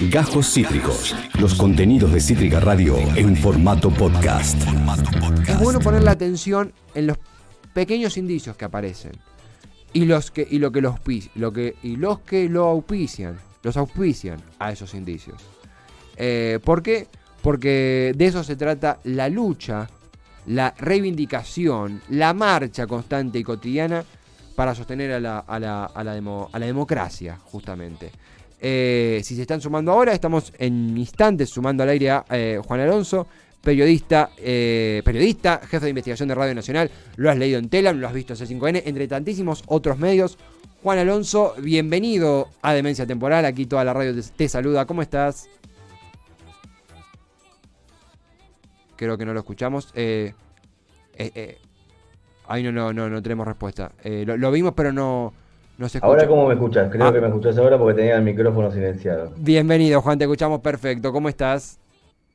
Gajos Cítricos. Los contenidos de Cítrica Radio en formato podcast. Es bueno poner la atención en los pequeños indicios que aparecen. Y los que, y lo que los, lo que, y los que lo auspician. Los auspician a esos indicios. Eh, ¿Por qué? Porque de eso se trata la lucha, la reivindicación, la marcha constante y cotidiana para sostener a la, a la, a la, democracia, justamente. Eh, si se están sumando ahora, estamos en instantes sumando al aire a eh, Juan Alonso, periodista, eh, periodista, jefe de investigación de Radio Nacional. Lo has leído en Telam, lo has visto en C5N, entre tantísimos otros medios. Juan Alonso, bienvenido a Demencia Temporal. Aquí toda la radio te, saluda. ¿Cómo estás? Creo que no lo escuchamos. Ahí no, no, no, no tenemos respuesta. Lo, vimos, pero no, escucha. Ahora, ¿cómo me escuchas? Creo ah. que me escuchas ahora porque tenía el micrófono silenciado. Bienvenido, Juan, te escuchamos perfecto. ¿Cómo estás?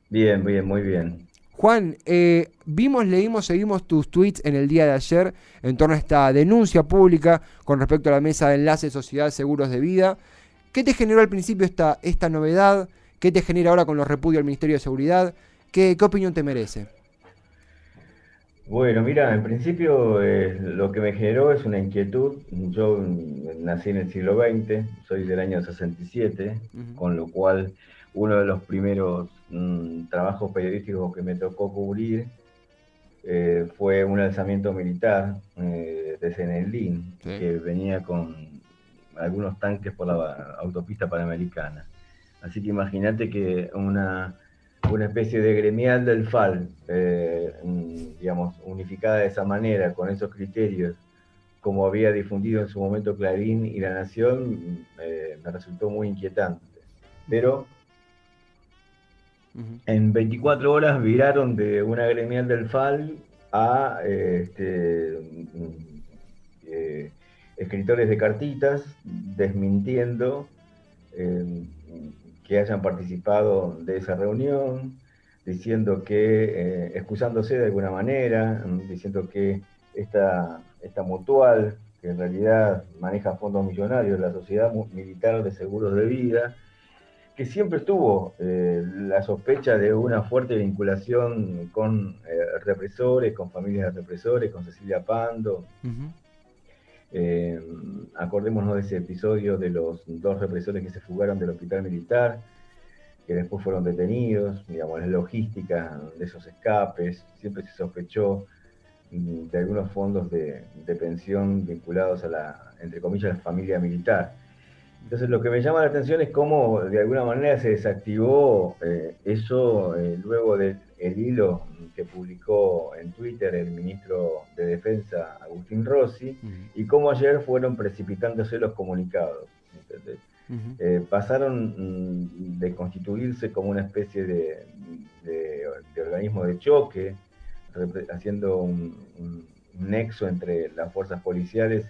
Bien, bien, muy bien. Juan, eh, vimos, leímos, seguimos tus tweets en el día de ayer en torno a esta denuncia pública con respecto a la mesa de enlace Sociedad Seguros de Vida. ¿Qué te generó al principio esta, esta novedad? ¿Qué te genera ahora con los repudios del Ministerio de Seguridad? ¿Qué, qué opinión te merece? Bueno, mira, en principio eh, lo que me generó es una inquietud. Yo nací en el siglo XX, soy del año 67, con lo cual uno de los primeros mm, trabajos periodísticos que me tocó cubrir eh, fue un alzamiento militar eh, de Senelín, que venía con algunos tanques por la autopista panamericana. Así que imagínate que una una especie de gremial del FAL, eh, digamos, unificada de esa manera, con esos criterios, como había difundido en su momento Clarín y La Nación, eh, me resultó muy inquietante. Pero en 24 horas viraron de una gremial del FAL a este, eh, escritores de cartitas desmintiendo que hayan participado de esa reunión, diciendo que, eh, excusándose de alguna manera, mm, diciendo que esta, esta mutual, que en realidad maneja fondos millonarios, la Sociedad Militar de Seguros de Vida, que siempre tuvo eh, la sospecha de una fuerte vinculación con eh, represores, con familias de represores, con Cecilia Pando, eh, acordémonos de ese episodio de los dos represores que se fugaron del hospital militar, que después fueron detenidos, digamos, la logística de esos escapes, siempre se sospechó mm, de algunos fondos de, pensión vinculados a la, entre comillas, la familia militar. Entonces lo que me llama la atención es cómo de alguna manera se desactivó eh, eso eh, luego del hilo que publicó en Twitter el ministro de Defensa Agustín Rossi y cómo ayer fueron precipitándose los comunicados. Eh, pasaron mm, de constituirse como una especie de, organismo de choque, haciendo un, nexo entre las fuerzas policiales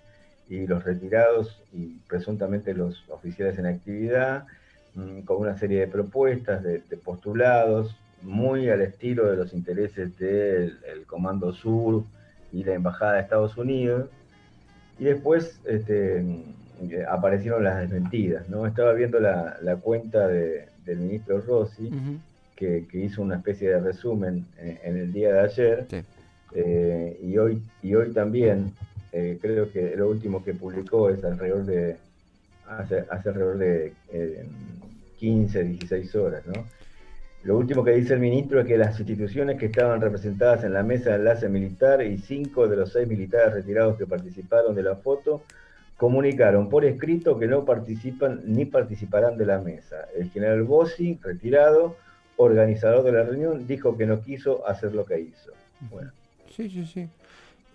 y los retirados y presuntamente los oficiales en actividad, mm, con una serie de propuestas, de postulados, muy al estilo de los intereses del Comando Sur y la Embajada de Estados Unidos. Y después este, aparecieron las desmentidas. ¿no? Estaba viendo la, cuenta del ministro Rossi, que, hizo una especie de resumen en, el día de ayer. Eh, y, hoy, y hoy también, eh, creo que lo último que publicó es alrededor de, hace, hace alrededor de 15, eh, 16 horas, ¿no? Lo último que dice el ministro es que las instituciones que estaban representadas en la mesa de enlace militar y cinco de los seis militares retirados que participaron de la foto comunicaron por escrito que no participan ni participarán de la mesa. El general Bossi, retirado, organizador de la reunión, dijo que no quiso hacer lo que hizo. Bueno. Sí, sí, sí.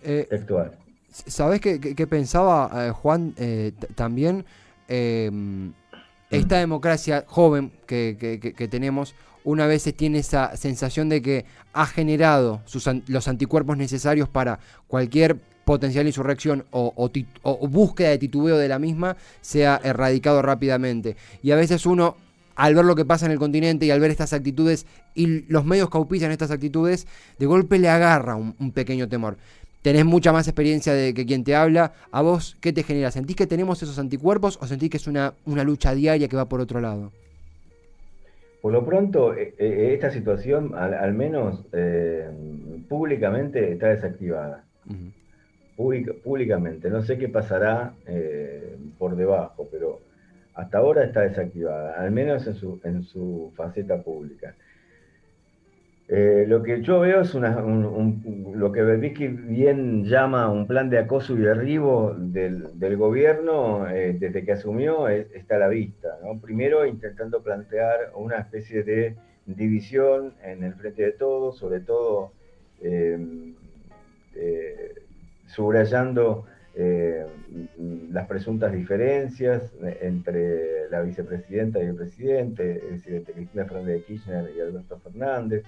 Eh, Textual. ¿Sabés qué, pensaba eh, Juan eh, también? Esta mm. democracia joven que tenemos una vez se tiene esa sensación de que ha generado los anticuerpos necesarios para cualquier potencial insurrección o, búsqueda de titubeo de la misma sea erradicado rápidamente. Y a veces uno, al ver lo que pasa en el continente y al ver estas actitudes y los medios que auspician estas actitudes, de golpe le agarra un, pequeño temor tenés mucha más experiencia de que quien te habla, ¿a vos qué te genera? ¿Sentís que tenemos esos anticuerpos o sentís que es una lucha diaria que va por otro lado? Por lo pronto, eh, eh, esta situación, al, menos eh, públicamente, está desactivada. públicamente. No sé qué pasará por debajo, pero hasta ahora está desactivada, al menos en su, en su faceta pública. Eh, lo que yo veo es lo que Berbisky bien llama un plan de acoso y derribo del, gobierno eh, desde que asumió está a la vista. Primero intentando plantear una especie de división en el frente de todos, sobre todo em, eh, subrayando las presuntas diferencias entre la vicepresidenta y el presidente, es decir, Cristina Fernández de Kirchner y Alberto Fernández.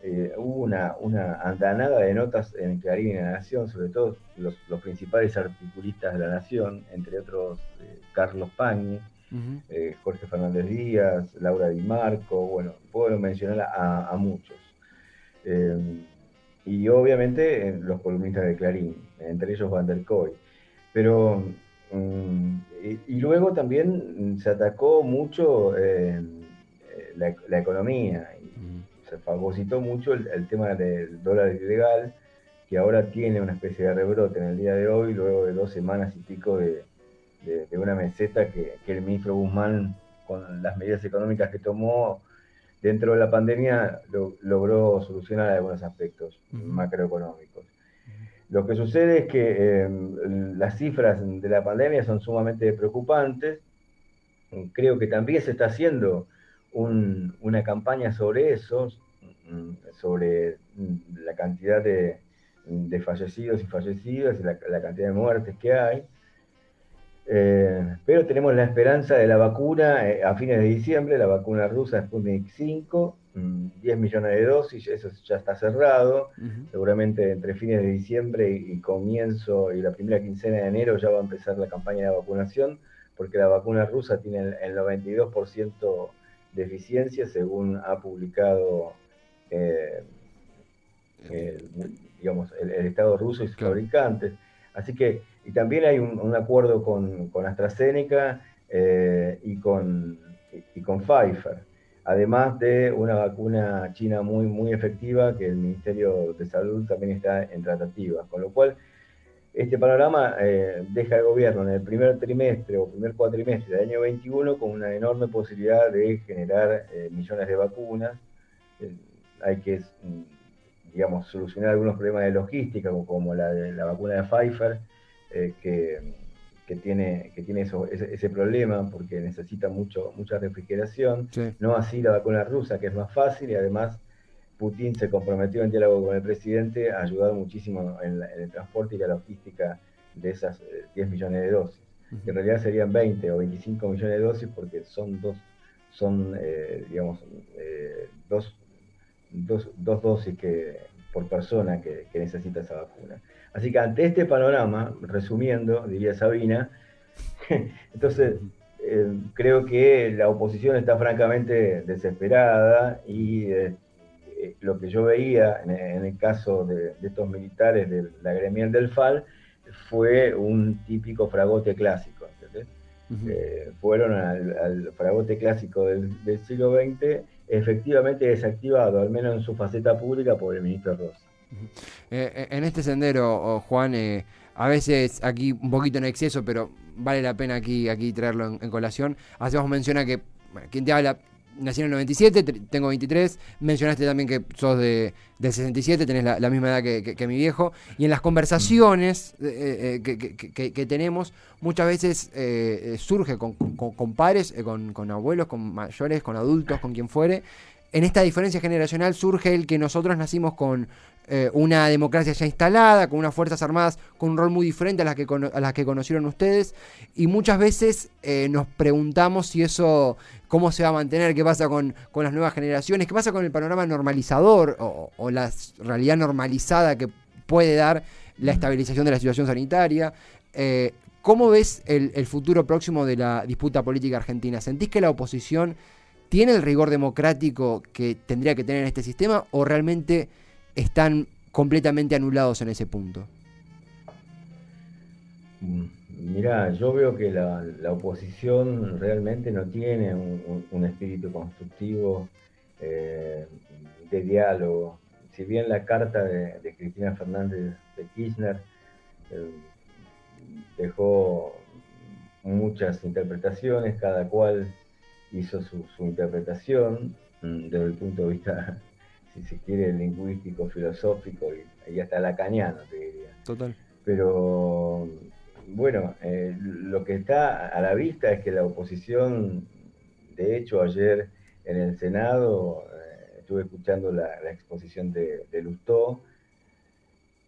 Eh, hubo una, una, andanada de notas en Clarín y en La Nación, sobre todo los, principales articulistas de La Nación, entre otros eh, Carlos Pañi, eh, Jorge Fernández Díaz, Laura Di Marco, bueno, puedo mencionar a, muchos. y obviamente los columnistas de Clarín, entre ellos Van der Koy. Pero, mm, y, luego también se atacó mucho la, la, economía se fagocitó mucho el, tema del dólar ilegal, que ahora tiene una especie de rebrote en el día de hoy, luego de dos semanas y pico de, una meseta que, el ministro Guzmán, con las medidas económicas que tomó dentro de la pandemia, logró solucionar algunos aspectos macroeconómicos. Lo que sucede es que em, las cifras de la pandemia son sumamente preocupantes. Creo que también se está haciendo una campaña sobre eso, mm, sobre mm, la cantidad de, fallecidos y fallecidas y la, cantidad de muertes que hay. Eh, pero tenemos la esperanza de la vacuna eh, a fines de diciembre, la vacuna rusa Sputnik 5, 10 mm, millones de dosis, eso ya está cerrado. Seguramente entre fines de diciembre y, comienzo y la primera quincena de enero ya va a empezar la campaña de vacunación, porque la vacuna rusa tiene el, el 92% deficiencia, según ha publicado eh, el, digamos, el, Estado ruso y sus fabricantes. Así que, y también hay un, acuerdo con, AstraZeneca eh, y, con, y, con Pfizer, además de una vacuna china muy, muy efectiva que el Ministerio de Salud también está en tratativas, con lo cual este panorama eh, deja al gobierno en el primer trimestre o primer cuatrimestre del año 21 con una enorme posibilidad de generar eh, millones de vacunas. Eh, hay que, mm, digamos, solucionar algunos problemas de logística, como, la la vacuna de Pfizer, que, tiene, que tiene ese, problema porque necesita mucho, mucha refrigeración. No así la vacuna rusa, que es más fácil y además Putin se comprometió en diálogo con el presidente a ayudar muchísimo en, el transporte y la logística de esas 10 eh, millones de dosis. En realidad serían 20 o 25 millones de dosis porque son dos, son, eh, digamos, eh, dos, dosis que, por persona que, necesita esa vacuna. Así que ante este panorama, resumiendo, diría Sabina, entonces creo que la oposición está francamente desesperada y eh, lo que yo veía en, el caso de, estos militares de la gremial del FAL fue un típico fragote clásico. Eh, fueron al, fragote clásico del, siglo XX efectivamente desactivado, al menos en su faceta pública, por el ministro Rosa. Eh, en este sendero, oh, Juan, a veces aquí un poquito en exceso, pero vale la pena aquí, aquí traerlo en, colación. Hacemos mención a que quien te habla nací en el 97, tengo 23. Mencionaste también que sos de, 67, tenés la, misma edad que, mi viejo. Y en las conversaciones eh, eh, que, tenemos, muchas veces eh, surge con, con, padres, con, con, abuelos, con mayores, con adultos, con quien fuere. En esta diferencia generacional surge el que nosotros nacimos con una democracia ya instalada, con unas Fuerzas Armadas con un rol muy diferente a las que, a las que conocieron ustedes. Y muchas veces nos preguntamos si eso cómo se va a mantener, qué pasa con, las nuevas generaciones, qué pasa con el panorama normalizador o, la realidad normalizada que puede dar la estabilización de la situación sanitaria. Eh, ¿Cómo ves el, futuro próximo de la disputa política argentina? ¿Sentís que la oposición tiene el rigor democrático que tendría que tener en este sistema o realmente están completamente anulados en ese punto? Mm, Mirá, yo veo que la, oposición realmente no tiene un, espíritu constructivo eh, de diálogo. Si bien la carta de, Cristina Fernández de Kirchner eh, dejó muchas interpretaciones, cada cual hizo su, interpretación mm, desde el punto de vista, si se quiere, lingüístico, filosófico y, y hasta lacaniano, te diría. Total. Pero bueno, eh, lo que está a la vista es que la oposición, de hecho, ayer en el Senado eh, estuve escuchando la, exposición de, de, Lustó,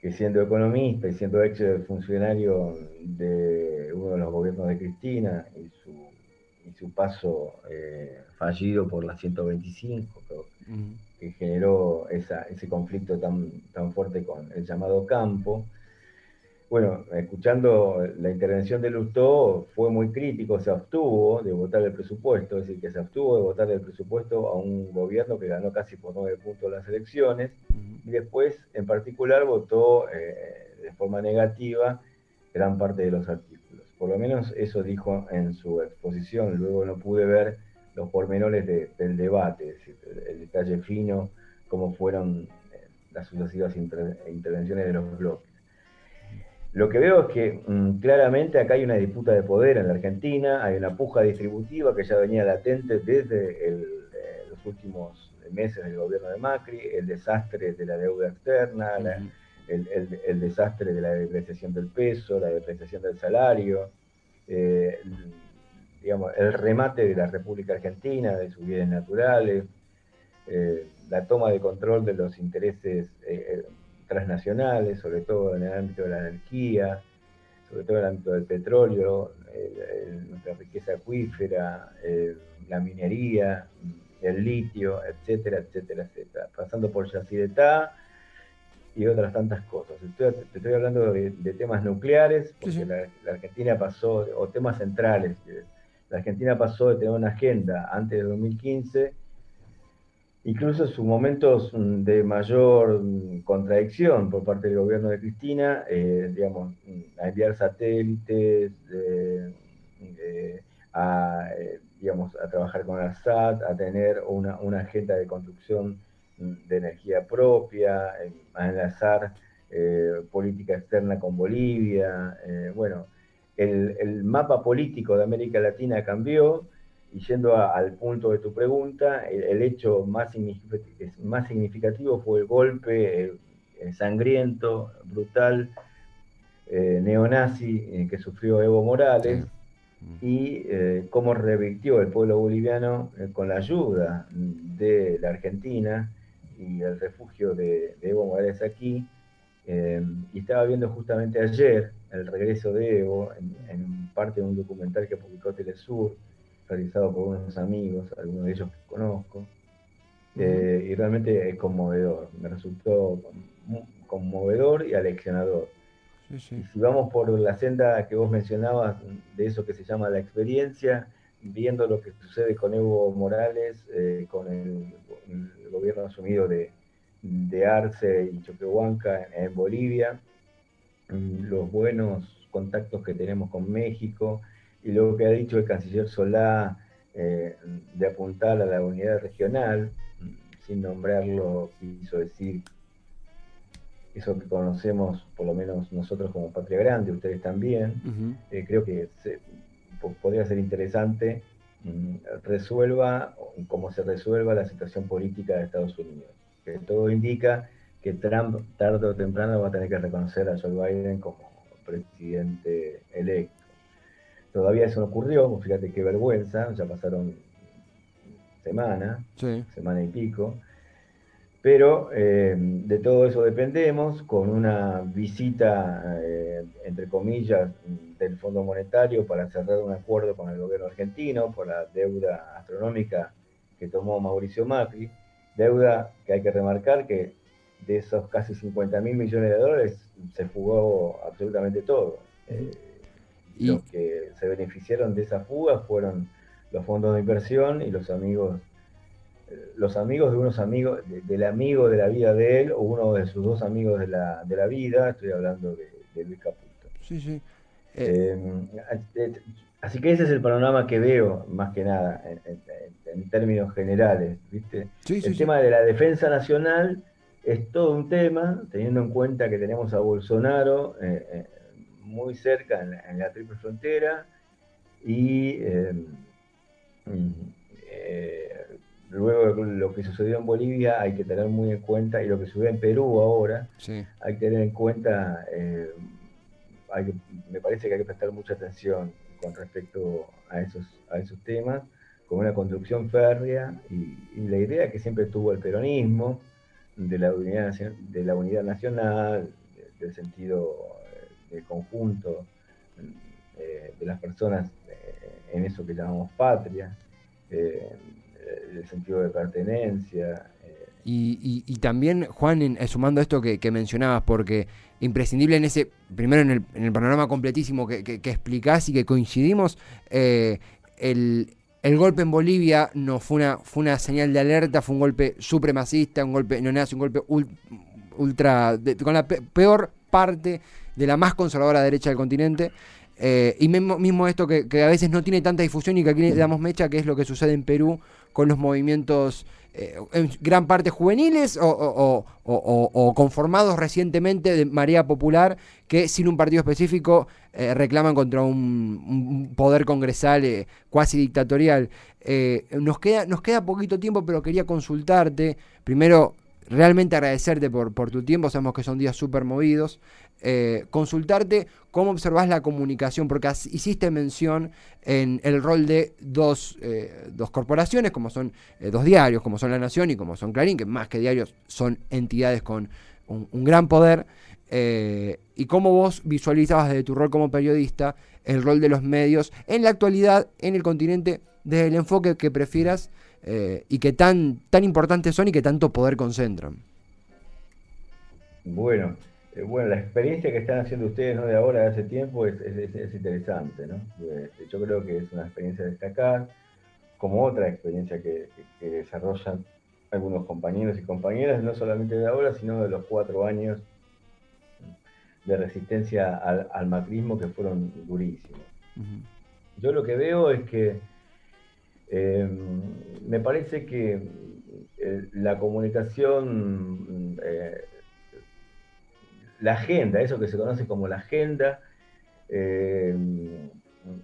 que siendo economista y siendo ex funcionario de uno de los gobiernos de Cristina y su, su paso eh, fallido por la 125, que, generó ese conflicto tan, tan fuerte con el llamado campo, bueno, escuchando la intervención de Lustó, fue muy crítico, se abstuvo de votar el presupuesto, es decir, que se abstuvo de votar el presupuesto a un gobierno que ganó casi por nueve puntos las elecciones, y después, en particular, votó eh, de forma negativa gran parte de los artículos. Por lo menos eso dijo en su exposición, luego no pude ver los pormenores del debate, el, detalle fino, cómo fueron eh, las sucesivas intervenciones de los bloques. Lo que veo es que mm, claramente acá hay una disputa de poder en la Argentina, hay una puja distributiva que ya venía latente desde eh, los últimos meses del gobierno de Macri, el desastre de la deuda externa, el, desastre de la depreciación del peso, la depreciación del salario, eh, digamos, el remate de la República Argentina, de sus bienes naturales, eh, la toma de control de los intereses transnacionales, sobre todo en el ámbito de la energía, sobre todo en el ámbito del petróleo, nuestra riqueza acuífera, la minería, el litio, etcétera, etcétera, etcétera, pasando por Yacyretá y otras tantas cosas. Estoy, te estoy hablando de, temas nucleares, porque La, la, Argentina pasó, o temas centrales, la Argentina pasó de tener una agenda antes de 2015 incluso sus momentos mm, de mayor mm, contradicción por parte del gobierno de Cristina, eh, digamos, mm, a enviar satélites, a, eh, digamos, a trabajar con el SAT, a tener una, agenda de construcción de energía propia, a enlazar eh, política externa con Bolivia. bueno, el, el mapa político de América Latina cambió, y yendo al punto de tu pregunta, el, hecho más significativo, más significativo, fue el golpe sangriento, brutal, eh, neonazi eh, que sufrió Evo Morales y eh, cómo revirtió el pueblo boliviano con la ayuda de la Argentina y el refugio de, Evo Morales aquí. y estaba viendo justamente ayer el regreso de Evo en, en parte de un documental que publicó Telesur, realizado por unos amigos, algunos de ellos que conozco, eh, y realmente es conmovedor, me resultó conmovedor y aleccionador. Y si vamos por la senda que vos mencionabas, de eso que se llama la experiencia, viendo lo que sucede con Evo Morales, eh, con el, gobierno asumido de, Arce y Choquehuanca en Bolivia, los buenos contactos que tenemos con México, y luego que ha dicho el canciller Solá eh, de apuntar a la unidad regional, sin nombrarlo, quiso decir eso que conocemos, por lo menos nosotros como Patria Grande, ustedes también, eh, creo que podría ser interesante mm, resuelva, como se resuelva la situación política de Estados Unidos. Que todo indica que Trump tarde o temprano va a tener que reconocer a Joe Biden como presidente electo. Todavía eso no ocurrió, fíjate qué vergüenza, ya pasaron semana, semana y pico. Pero eh, de todo eso dependemos, con una visita, eh, entre comillas, del Fondo Monetario para cerrar un acuerdo con el gobierno argentino por la deuda astronómica que tomó Mauricio Macri, deuda que hay que remarcar que de esos casi 50 mil millones de dólares se fugó absolutamente todo. Eh, los que se beneficiaron de esa fuga fueron los fondos de inversión y los amigos, los amigos de unos amigos, del amigo de la vida de él o uno de sus dos amigos de la, de la vida, estoy hablando de, Luis Caputo. Sí, sí. así que ese es el panorama que veo, más que nada, en, términos generales. ¿viste? el tema de la defensa nacional es todo un tema, teniendo en cuenta que tenemos a Bolsonaro muy cerca en la, triple frontera y luego lo que sucedió en Bolivia hay que tener muy en cuenta, y lo que sucede en Perú ahora, hay que tener en cuenta, eh, me parece que hay que prestar mucha atención con respecto a esos, a esos temas, con una construcción férrea y, la idea que siempre tuvo el peronismo de la unidad, de la unidad nacional, del sentido eh, del conjunto eh, de las personas en eso que llamamos patria el sentido de pertenencia. Eh. Y, también, Juan, sumando esto que, mencionabas, porque imprescindible en ese, primero en el, panorama completísimo que, que, explicás y que coincidimos, eh, el, golpe en Bolivia no fue una, fue una señal de alerta, fue un golpe supremacista, un golpe neonazi, un golpe ultra, con la peor parte de la más conservadora derecha del continente. Eh, y mismo, esto que, a veces no tiene tanta difusión y que aquí le damos mecha, que es lo que sucede en Perú con los movimientos eh, en gran parte juveniles o, conformados recientemente de María Popular que sin un partido específico eh, reclaman contra un, poder congresal cuasi dictatorial. nos, queda, nos queda poquito tiempo, pero quería consultarte. Primero, realmente agradecerte por, por tu tiempo, sabemos que son días súper movidos. Eh, consultarte cómo observas la comunicación, porque hiciste mención en el rol de dos, eh, dos corporaciones, como son eh, dos diarios, como son La Nación y como son Clarín, que más que diarios son entidades con un, gran poder, y cómo vos visualizabas desde tu rol como periodista el rol de los medios en la actualidad, en el continente, desde el enfoque que prefieras y que tan, tan importantes son y que tanto poder concentran. Bueno, eh, bueno, la experiencia que están haciendo ustedes ¿no? de ahora, de hace tiempo, es, interesante. ¿no? Este, yo creo que es una experiencia a destacar, como otra experiencia que, desarrollan algunos compañeros y compañeras, no solamente de ahora, sino de los cuatro años de resistencia al, macrismo que fueron durísimos. Yo lo que veo es que em, me parece que eh, la comunicación eh, la agenda, eso que se conoce como la agenda, eh,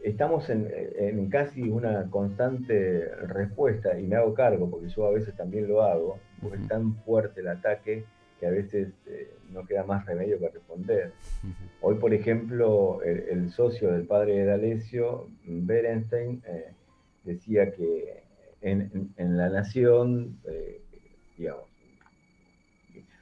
estamos en, casi una constante respuesta, y me hago cargo, porque yo a veces también lo hago, porque es tan fuerte el ataque que a veces eh, no queda más remedio que responder. Hoy, por ejemplo, el, socio del padre de D'Alessio, Berenstein, eh, decía que en, en La Nación, digamos,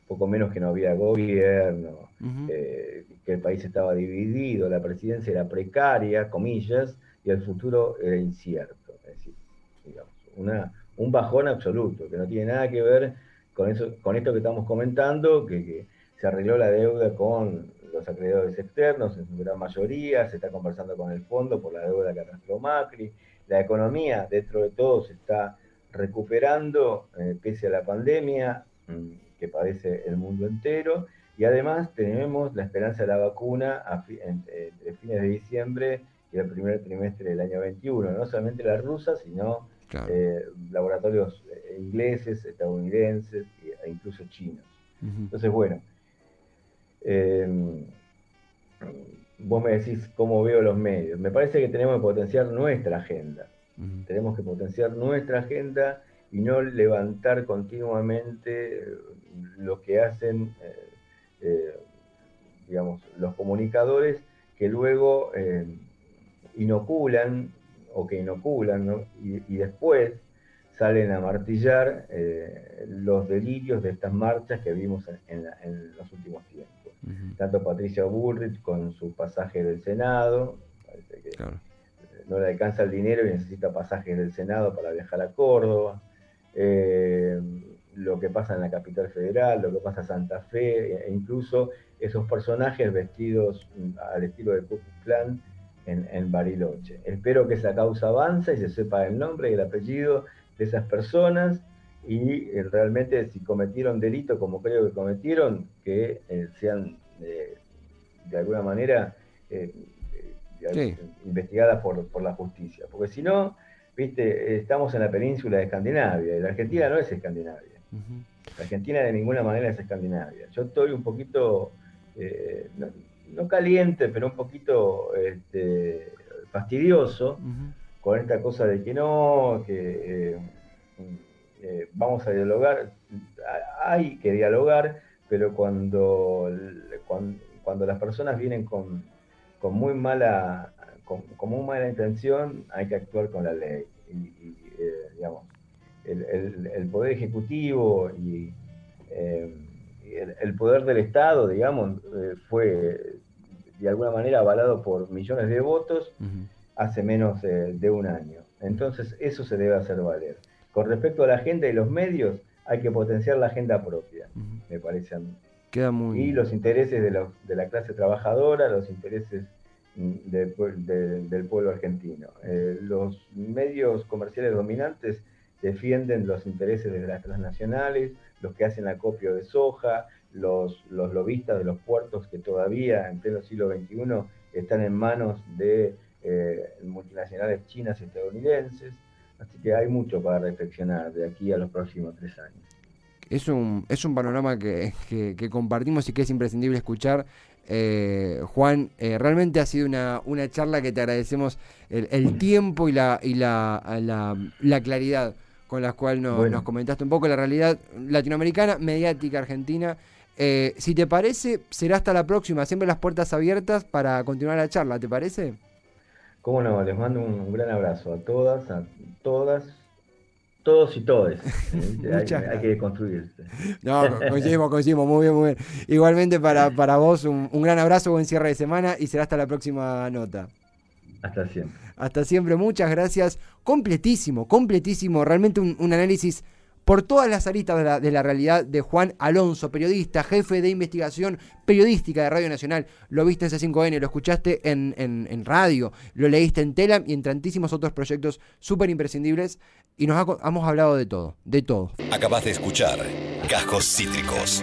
poco menos que no había gobierno, eh, que el país estaba dividido, la presidencia era precaria, comillas, y el futuro era incierto. Es decir, digamos, una, un bajón absoluto, que no tiene nada que ver con, eso, con esto que estamos comentando, que, se arregló la deuda con los acreedores externos en su gran mayoría, se está conversando con el fondo por la deuda que arrastró Macri, la economía dentro de todo se está recuperando eh, pese a la pandemia, mm, que padece el mundo entero. Y además tenemos la esperanza de la vacuna a entre fines de diciembre y el primer trimestre del año 21. No solamente la rusa, sino eh, laboratorios eh, ingleses, estadounidenses e incluso chinos. Entonces, bueno, em, vos me decís cómo veo los medios. Me parece que tenemos que potenciar nuestra agenda. Tenemos que potenciar nuestra agenda y no levantar continuamente eh, lo que hacen, eh, eh, digamos, los comunicadores que luego inoculan o que inoculan y, después salen a martillar los delirios de estas marchas que vimos en, los últimos tiempos. Tanto Patricia Bullrich con su pasaje del Senado, parece que no le alcanza el dinero y necesita pasajes del Senado para viajar a Córdoba. Eh, lo que pasa en la capital federal, lo que pasa en Santa Fe, e incluso esos personajes vestidos al estilo de Ku en, Bariloche. Espero que esa causa avance y se sepa el nombre y el apellido de esas personas y eh, realmente si cometieron delito como creo que cometieron, que eh, sean de alguna manera investigada por, por, la justicia. Porque si no, viste, estamos en la península de Escandinavia, y la Argentina no es Escandinavia. Argentina de ninguna manera es Escandinavia. Yo estoy un poquito, eh, no, caliente, pero un poquito este, fastidioso con esta cosa de que no, que eh, eh, vamos a dialogar. Hay que dialogar, pero cuando, cuando, las personas vienen con, con muy mala con, muy mala intención, hay que actuar con la ley. Y, digamos, el, Poder Ejecutivo y, eh, el, poder del Estado, digamos, eh, fue de alguna manera avalado por millones de votos hace menos de un año. Entonces, eso se debe hacer valer. Con respecto a la agenda y los medios, hay que potenciar la agenda propia, me parece a mí. Queda muy... Y los intereses de, de la clase trabajadora, los intereses mm, del pueblo argentino. Eh, los medios comerciales dominantes defienden los intereses de las transnacionales, los que hacen acopio de soja, los, los lobistas de los puertos que todavía en pleno siglo XXI están en manos de eh, multinacionales chinas y estadounidenses. Así que hay mucho para reflexionar de aquí a los próximos tres años. Es un, es un panorama que, que, compartimos y que es imprescindible escuchar. Eh, Juan, eh, realmente ha sido una, una, charla que te agradecemos el, tiempo y la, y la, la claridad con las cuales nos comentaste un poco la realidad latinoamericana, mediática argentina. Eh, si te parece, será hasta la próxima. Siempre las puertas abiertas para continuar la charla, ¿te parece? Cómo no, les mando un, gran abrazo a todas, a todas, todos y todes. hay, que construirse. No, coincidimos, coincidimos, muy bien, muy bien. Igualmente para, para vos, un, un gran abrazo, buen cierre de semana y será hasta la próxima nota. Hasta siempre. Hasta siempre, muchas gracias. Completísimo, completísimo. Realmente un, análisis por todas las aristas de la, realidad de Juan Alonso, periodista, jefe de investigación periodística de Radio Nacional. Lo viste en C5N, lo escuchaste en, en, radio, lo leíste en Telam y en tantísimos otros proyectos súper imprescindibles. Y nos hemos hablado de todo, de todo. Acabas de escuchar Cajos Cítricos.